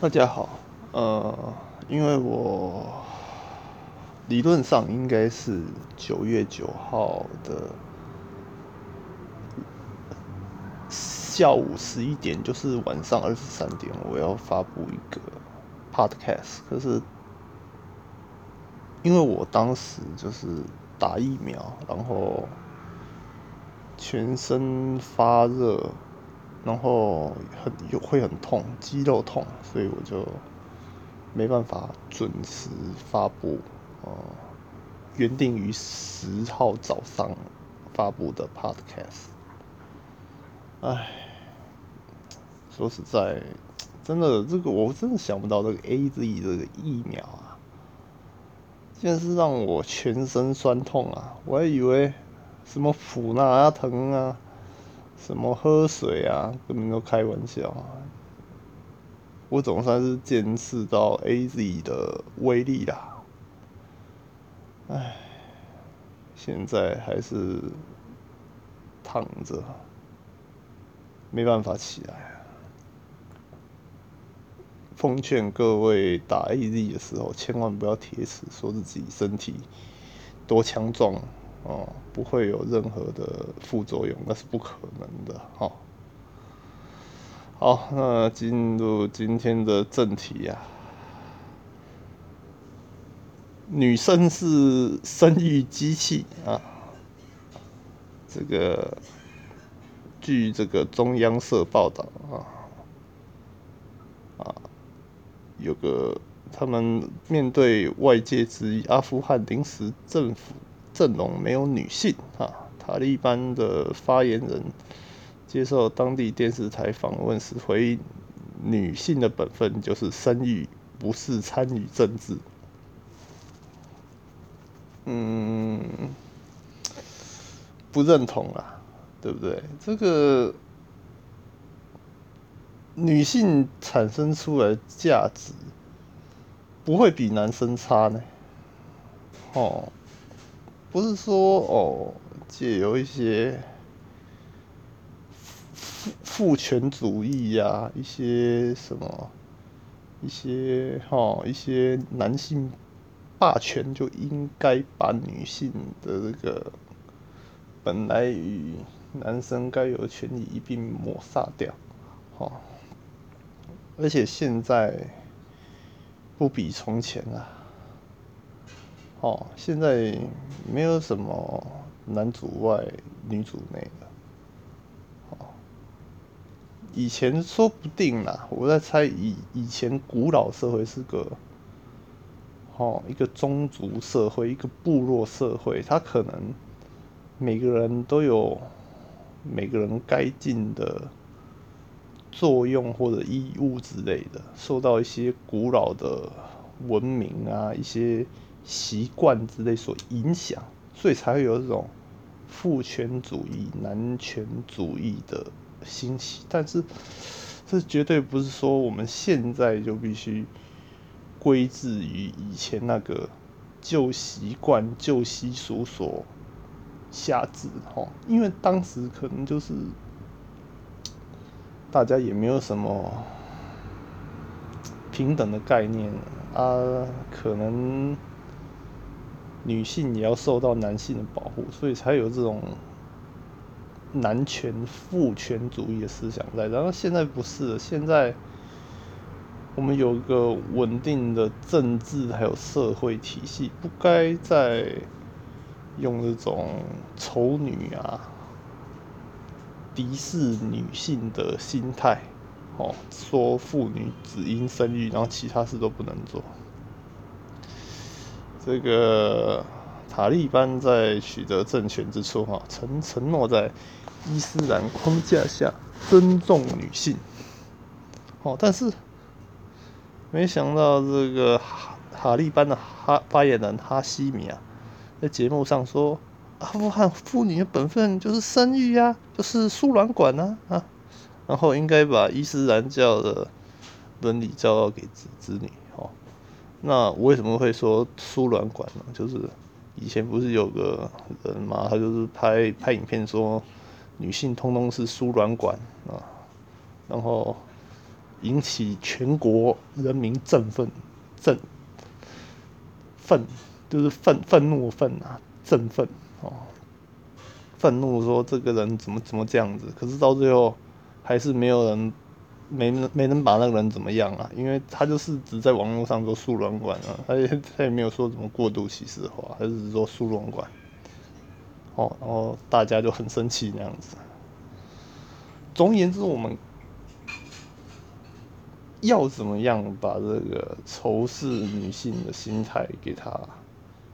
大家好，呃，因为我理论上应该是九月九号的下午十一点，就是晚上二十三点，我要发布一个 podcast。可是因为我当时就是打疫苗，然后全身发热。然后很有会很痛，肌肉痛，所以我就没办法准时发布，呃，原定于十号早上发布的 podcast。唉，说实在，真的这个我真的想不到这个 A Z 这个疫苗啊，竟然是让我全身酸痛啊！我还以为什么普拿疼啊。什么喝水啊，根本都开玩笑。我总算是见识到 A Z 的威力啦。唉，现在还是躺着，没办法起来。奉劝各位打 A Z 的时候，千万不要贴齿，说自己身体多强壮。哦，不会有任何的副作用，那是不可能的。哈，好，那进入今天的正题呀。女生是生育机器啊，这个据这个中央社报道啊，啊，有个他们面对外界质疑，阿富汗临时政府。阵容没有女性啊！塔利班的发言人接受当地电视台访问时回应：“女性的本分就是生育，不是参与政治。”嗯，不认同啊，对不对？这个女性产生出来价值不会比男生差呢？哦。不是说哦，借由一些父父权主义呀，一些什么，一些哈，一些男性霸权就应该把女性的这个本来与男生该有的权利一并抹杀掉，哈。而且现在不比从前啊。哦，现在没有什么男主外女主内了。哦，以前说不定啦，我在猜以以前古老社会是个，哦，一个宗族社会，一个部落社会，他可能每个人都有每个人该尽的作用或者义务之类的，受到一些古老的文明啊一些。习惯之类所影响，所以才会有这种父权主义、男权主义的兴起。但是，这绝对不是说我们现在就必须归置于以前那个旧习惯、旧习俗所下之哈。因为当时可能就是大家也没有什么平等的概念啊，可能。女性也要受到男性的保护，所以才有这种男权父权主义的思想在。然后现在不是，现在我们有一个稳定的政治还有社会体系，不该再用这种丑女啊、敌视女性的心态，哦，说妇女只应生育，然后其他事都不能做。这个塔利班在取得政权之初，哈，曾承诺在伊斯兰框架下尊重女性，哦，但是没想到这个哈塔利班的哈发言人哈希米啊，在节目上说，阿富汗妇女的本分就是生育呀，就是输卵管呐啊，然后应该把伊斯兰教的伦理教导给子子女。那我为什么会说输卵管呢？就是以前不是有个人嘛，他就是拍拍影片说女性通通是输卵管啊，然后引起全国人民振奋，振愤就是愤愤怒愤啊，振奋哦，愤怒说这个人怎么怎么这样子，可是到最后还是没有人没能没能把那个人怎么样啊，因为他就是只在网络上做输卵管啊，他也他也没有说什么过度歧视话，他只是说输卵管，哦，然后大家就很生气那样子。总而言之，我们要怎么样把这个仇视女性的心态给它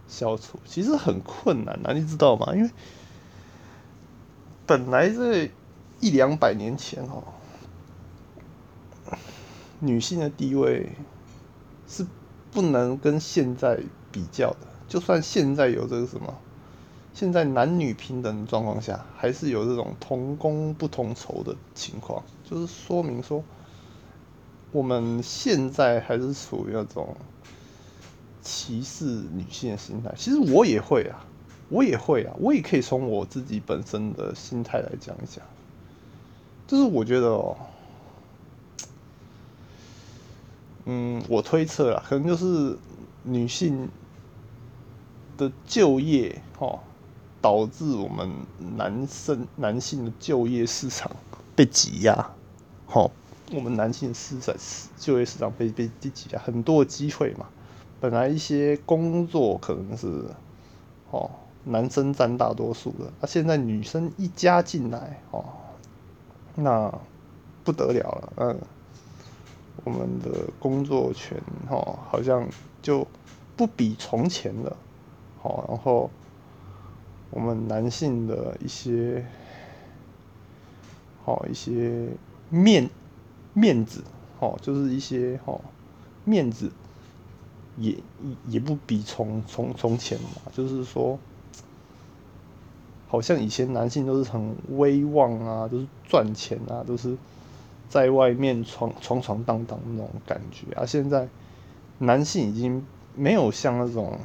消除？其实很困难啊，你知道吗？因为本来在一两百年前哦，女性的地位是不能跟现在比较的。就算现在有这个什么。现在男女平等状况下，还是有这种同工不同酬的情况，就是说明说，我们现在还是属于那种歧视女性的心态。其实我也会啊，我也会啊，我也可以从我自己本身的心态来讲一讲。就是我觉得哦，嗯，我推测啊，可能就是女性的就业，哈。导致我们男生男性的就业市场被挤压，哦，我们男性市场就业市场被被挤压，很多机会嘛。本来一些工作可能是，哦，男生占大多数的，那现在女生一加进来，哦，那不得了了，嗯，我们的工作权，哦，好像就不比从前了，好，然后。我们男性的一些，好一些面面子，好就是一些好面子，也也不比从从从前嘛，就是说，好像以前男性都是很威望啊，都是赚钱啊，都是在外面闯闯闯荡荡那种感觉，啊现在男性已经没有像那种，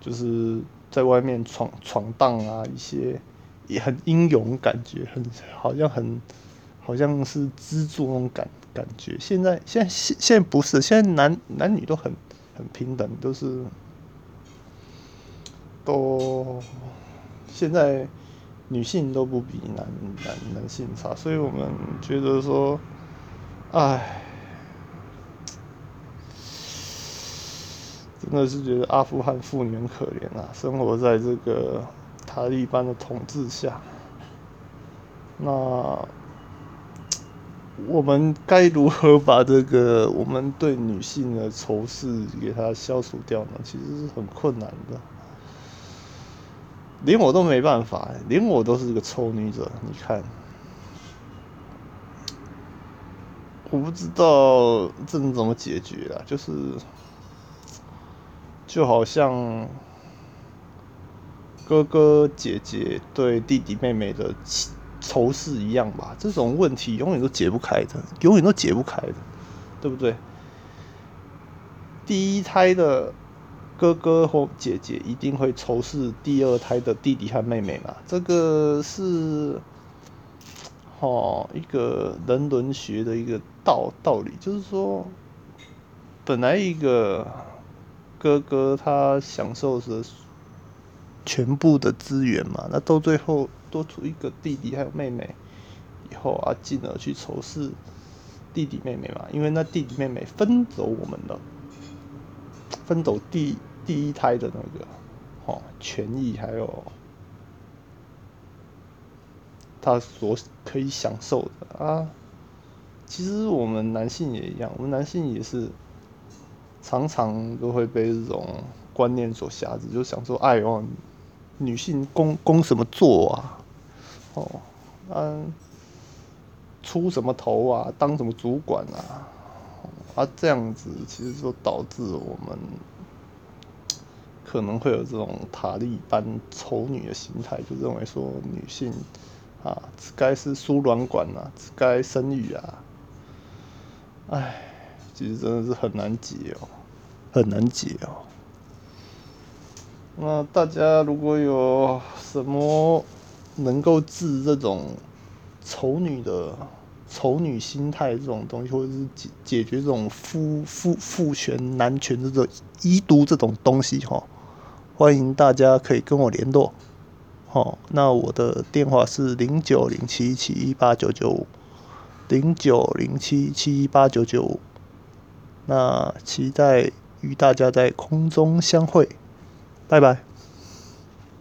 就是。在外面闯闯荡啊，一些也很英勇，感觉很好像很好像是资助那种感感觉。现在现在现现在不是，现在男男女都很很平等，都是都现在女性都不比男男男性差，所以我们觉得说，唉。真的是觉得阿富汗妇女很可怜啊，生活在这个塔利班的统治下。那我们该如何把这个我们对女性的仇视给它消除掉呢？其实是很困难的，连我都没办法，连我都是个丑女者。你看，我不知道这能怎么解决啊，就是。就好像哥哥姐姐对弟弟妹妹的仇视一样吧，这种问题永远都解不开的，永远都解不开的，对不对？第一胎的哥哥或姐姐一定会仇视第二胎的弟弟和妹妹嘛？这个是哦一个人伦学的一个道道理，就是说本来一个。哥哥他享受着全部的资源嘛，那到最后多出一个弟弟还有妹妹，以后啊进而去仇视弟弟妹妹嘛，因为那弟弟妹妹分走我们的，分走第第一胎的那个哦权益，还有他所可以享受的啊，其实我们男性也一样，我们男性也是。常常都会被这种观念所辖制，就想说：“哎呦，女性攻攻什么做啊？哦，嗯，出什么头啊？当什么主管啊？啊，这样子其实就导致我们可能会有这种塔利班丑女的心态，就认为说女性啊，只该是输卵管啊，只该生育啊。哎。”其实真的是很难解哦，很难解哦。那大家如果有什么能够治这种丑女的丑女心态这种东西，或者是解解决这种夫夫父权男权这种遗毒这种东西哈，欢迎大家可以跟我联络。好，那我的电话是零九零七七一八九九五，零九零七七一八九九五。那期待与大家在空中相会，拜拜。